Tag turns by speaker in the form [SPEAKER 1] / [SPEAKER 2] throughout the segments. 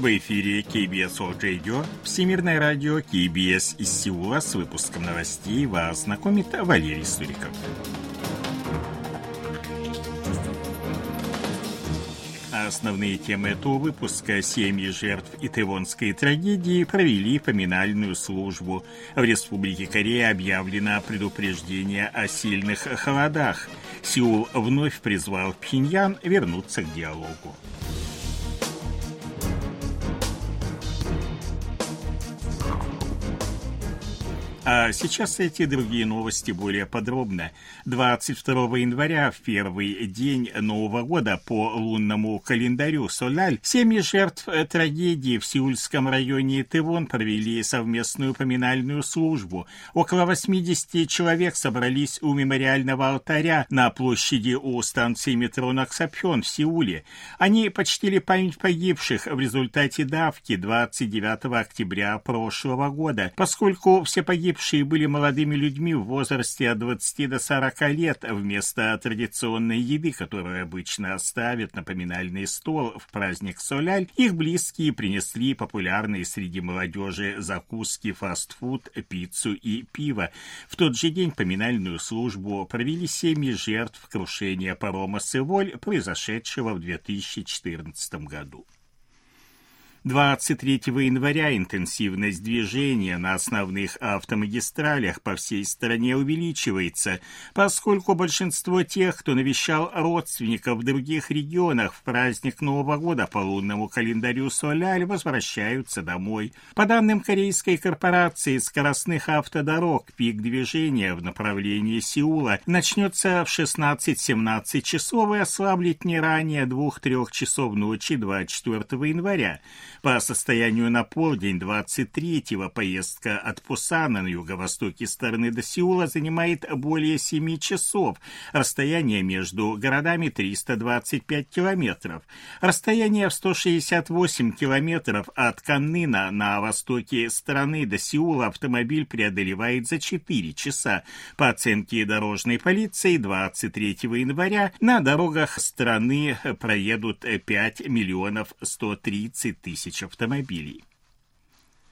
[SPEAKER 1] В эфире KBS World Radio, Всемирное радио KBS из Сеула с выпуском новостей вас знакомит Валерий Суриков. Основные темы этого выпуска «Семьи жертв итевонской трагедии» провели поминальную службу. В Республике Корея объявлено предупреждение о сильных холодах. Сеул вновь призвал Пхеньян вернуться к диалогу. А сейчас эти другие новости более подробно. 22 января, в первый день Нового года по лунному календарю Соляль, семьи жертв трагедии в Сеульском районе Тывон провели совместную поминальную службу. Около 80 человек собрались у мемориального алтаря на площади у станции метро Наксапхён в Сеуле. Они почтили память погибших в результате давки 29 октября прошлого года, поскольку все погибшие погибшие были молодыми людьми в возрасте от 20 до 40 лет, вместо традиционной еды, которую обычно ставят на поминальный стол в праздник Соляль, их близкие принесли популярные среди молодежи закуски, фастфуд, пиццу и пиво. В тот же день поминальную службу провели семьи жертв крушения парома «Сыволь», произошедшего в 2014 году. 23 января интенсивность движения на основных автомагистралях по всей стране увеличивается, поскольку большинство тех, кто навещал родственников в других регионах в праздник Нового года по лунному календарю Соляль, возвращаются домой. По данным корейской корпорации скоростных автодорог, пик движения в направлении Сеула начнется в 16-17 часов и ослаблет не ранее 2-3 часов ночи 24 января. По состоянию на полдень 23-го поездка от Пусана на юго-востоке стороны до Сеула занимает более 7 часов. Расстояние между городами 325 километров. Расстояние в 168 километров от Каннына на востоке страны до Сеула автомобиль преодолевает за 4 часа. По оценке дорожной полиции 23 января на дорогах страны проедут 5 миллионов 130 тысяч тысяч автомобилей.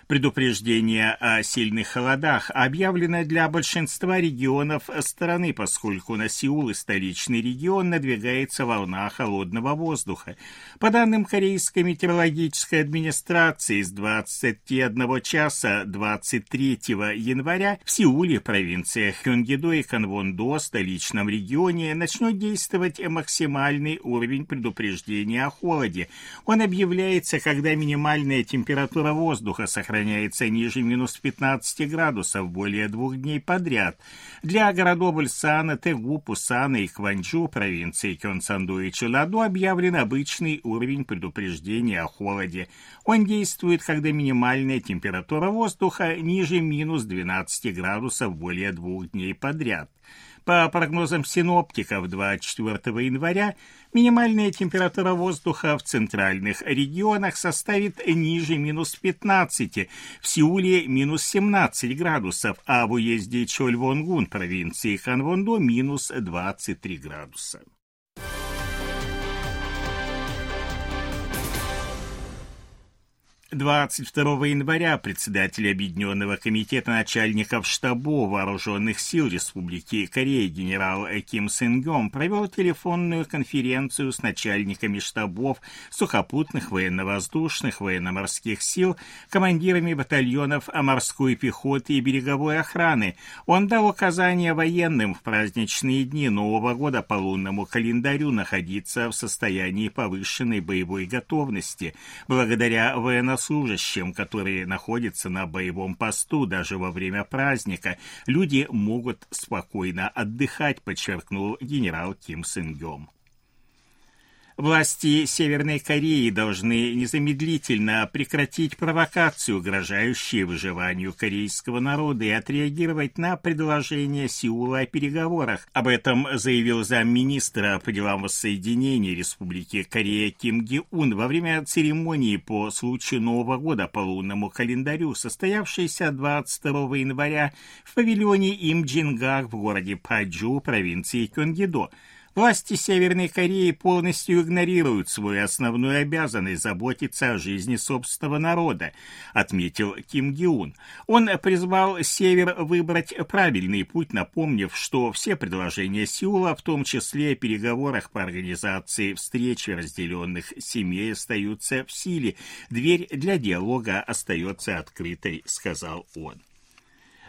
[SPEAKER 1] Предупреждение о сильных холодах объявлено для большинства регионов страны, поскольку на Сеул и столичный регион надвигается волна холодного воздуха. По данным Корейской метеорологической администрации, с 21 часа 23 января в Сеуле, провинциях Хёнгидо и Канвондо, столичном регионе, начнет действовать максимальный уровень предупреждения о холоде. Он объявляется, когда минимальная температура воздуха сохраняется сохраняется ниже минус 15 градусов более двух дней подряд. Для городов Ульсана, Тегу, Пусана и Кванчжу, провинции Кёнсанду и Челаду объявлен обычный уровень предупреждения о холоде. Он действует, когда минимальная температура воздуха ниже минус 12 градусов более двух дней подряд. По прогнозам синоптиков, 24 января минимальная температура воздуха в центральных регионах составит ниже минус 15, в Сеуле минус 17 градусов, а в уезде Чольвонгун провинции Ханвондо минус 23 градуса. 22 января председатель Объединенного комитета начальников штабов вооруженных сил Республики Корея генерал Ким Сынгем провел телефонную конференцию с начальниками штабов сухопутных, военно-воздушных, военно-морских сил, командирами батальонов морской пехоты и береговой охраны. Он дал указания военным в праздничные дни Нового года по лунному календарю находиться в состоянии повышенной боевой готовности. Благодаря военно военнослужащим, которые находятся на боевом посту даже во время праздника, люди могут спокойно отдыхать, подчеркнул генерал Ким Сынгем. Власти Северной Кореи должны незамедлительно прекратить провокацию, угрожающую выживанию корейского народа, и отреагировать на предложение Сеула о переговорах. Об этом заявил замминистра по делам воссоединения Республики Корея Ким Ги Ун во время церемонии по случаю Нового года по лунному календарю, состоявшейся 22 января в павильоне Им Джингак в городе Паджу, провинции Кёнгидо. Власти Северной Кореи полностью игнорируют свою основную обязанность заботиться о жизни собственного народа, отметил Ким Гиун. Он призвал Север выбрать правильный путь, напомнив, что все предложения Сеула, в том числе о переговорах по организации встречи разделенных семей, остаются в силе. Дверь для диалога остается открытой, сказал он.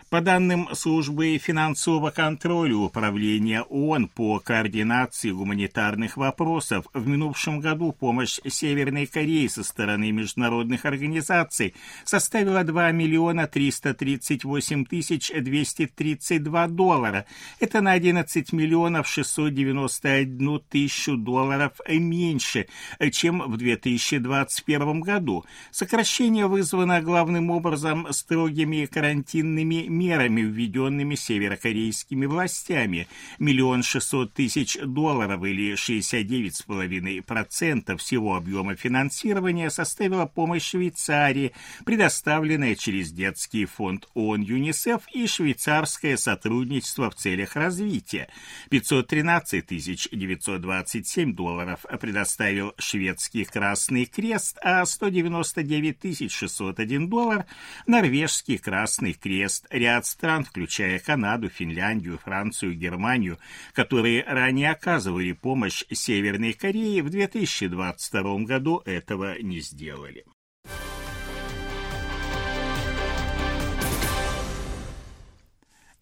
[SPEAKER 1] По данным службы финансового контроля Управления ООН по координации гуманитарных вопросов, в минувшем году помощь Северной Корее со стороны международных организаций составила 2 миллиона 338 тысяч 232 доллара. Это на 11 миллионов 691 тысячу долларов меньше, чем в 2021 году. Сокращение вызвано главным образом строгими карантинными мерами, введенными северокорейскими властями. Миллион шестьсот тысяч долларов или 69,5% всего объема финансирования составила помощь Швейцарии, предоставленная через детский фонд ООН ЮНИСЕФ и швейцарское сотрудничество в целях развития. 513 927 долларов предоставил шведский Красный Крест, а 199 601 доллар – норвежский Красный Крест – ряд стран, включая Канаду, Финляндию, Францию, Германию, которые ранее оказывали помощь Северной Корее, в 2022 году этого не сделали.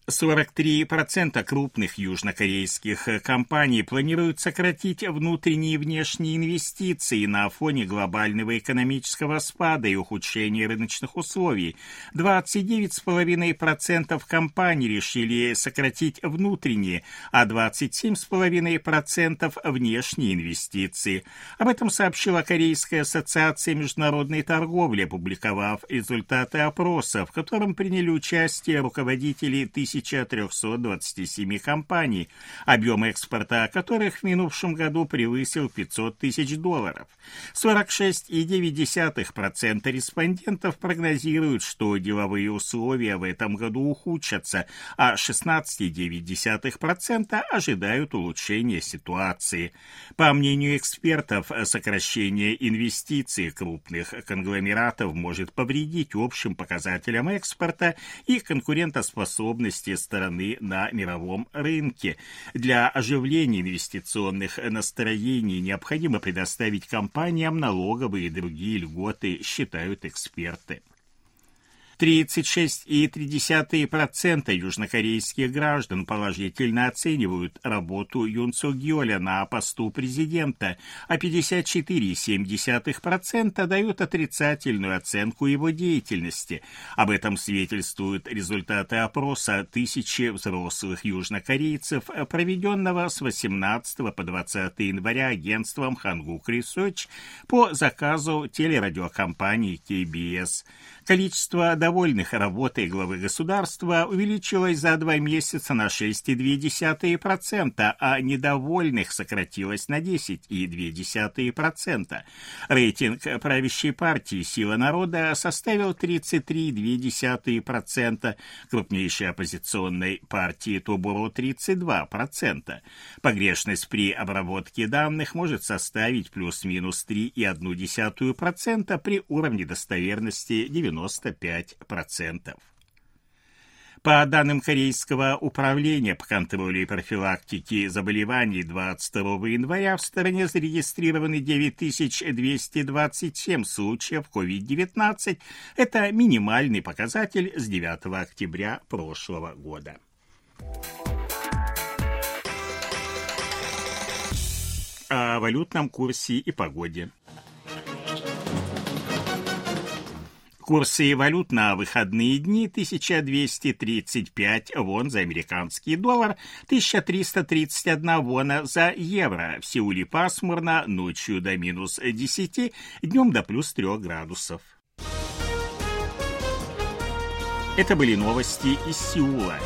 [SPEAKER 1] 43% крупных южнокорейских компаний планируют сократить внутренние и внешние инвестиции на фоне глобального экономического спада и ухудшения рыночных условий. 29,5% компаний решили сократить внутренние, а 27,5% внешние инвестиции. Об этом сообщила Корейская ассоциация международной торговли, опубликовав результаты опроса, в котором приняли участие руководители тысяч 1327 компаний, объем экспорта которых в минувшем году превысил 500 тысяч долларов. 46,9% респондентов прогнозируют, что деловые условия в этом году ухудшатся, а 16,9% ожидают улучшения ситуации. По мнению экспертов, сокращение инвестиций крупных конгломератов может повредить общим показателям экспорта и конкурентоспособности участие страны на мировом рынке. Для оживления инвестиционных настроений необходимо предоставить компаниям налоговые и другие льготы, считают эксперты. 36,3% южнокорейских граждан положительно оценивают работу Юн Су Гёля на посту президента, а 54,7% дают отрицательную оценку его деятельности. Об этом свидетельствуют результаты опроса тысячи взрослых южнокорейцев, проведенного с 18 по 20 января агентством Hanguk Research по заказу телерадиокомпании KBS. Количество довольных работой главы государства увеличилось за два месяца на 6,2%, а недовольных сократилось на 10,2%. Рейтинг правящей партии «Сила народа» составил 33,2%, крупнейшей оппозиционной партии Тобуро 32%. Погрешность при обработке данных может составить плюс-минус 3,1% при уровне достоверности 90%. 95%. По данным Корейского управления по контролю и профилактике заболеваний 22 января в стране зарегистрированы 9227 случаев COVID-19. Это минимальный показатель с 9 октября прошлого года. О валютном курсе и погоде. Курсы валют на выходные дни 1235 вон за американский доллар, 1331 вона за евро. В Сеуле пасмурно, ночью до минус 10, днем до плюс 3 градусов. Это были новости из Сеула.